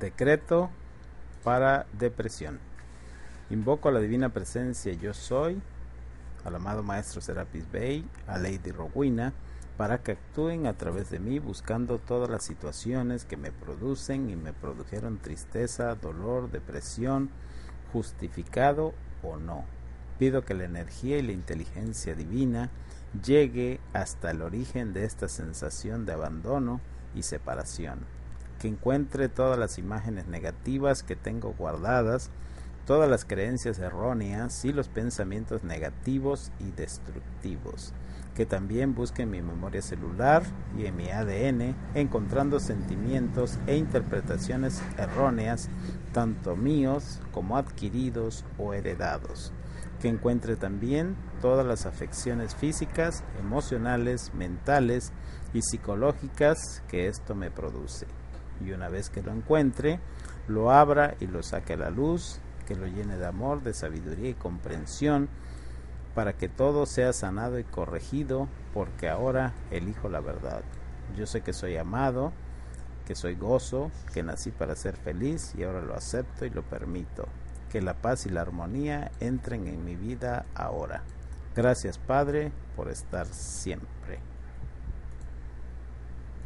Decreto para depresión. Invoco a la divina presencia yo soy, al amado maestro Serapis Bey, a Lady Rowena, para que actúen a través de mí buscando todas las situaciones que me producen y me produjeron tristeza, dolor, depresión, justificado o no. Pido que la energía y la inteligencia divina llegue hasta el origen de esta sensación de abandono y separación, que encuentre todas las imágenes negativas que tengo guardadas, todas las creencias erróneas y los pensamientos negativos y destructivos, que también busque en mi memoria celular y en mi ADN, encontrando sentimientos e interpretaciones erróneas, tanto míos como adquiridos o heredados que encuentre también todas las afecciones físicas, emocionales, mentales y psicológicas que esto me produce. Y una vez que lo encuentre, lo abra y lo saque a la luz, que lo llene de amor, de sabiduría y comprensión, para que todo sea sanado y corregido, porque ahora elijo la verdad. Yo sé que soy amado, que soy gozo, que nací para ser feliz y ahora lo acepto y lo permito que la paz y la armonía entren en mi vida ahora. Gracias Padre por estar siempre.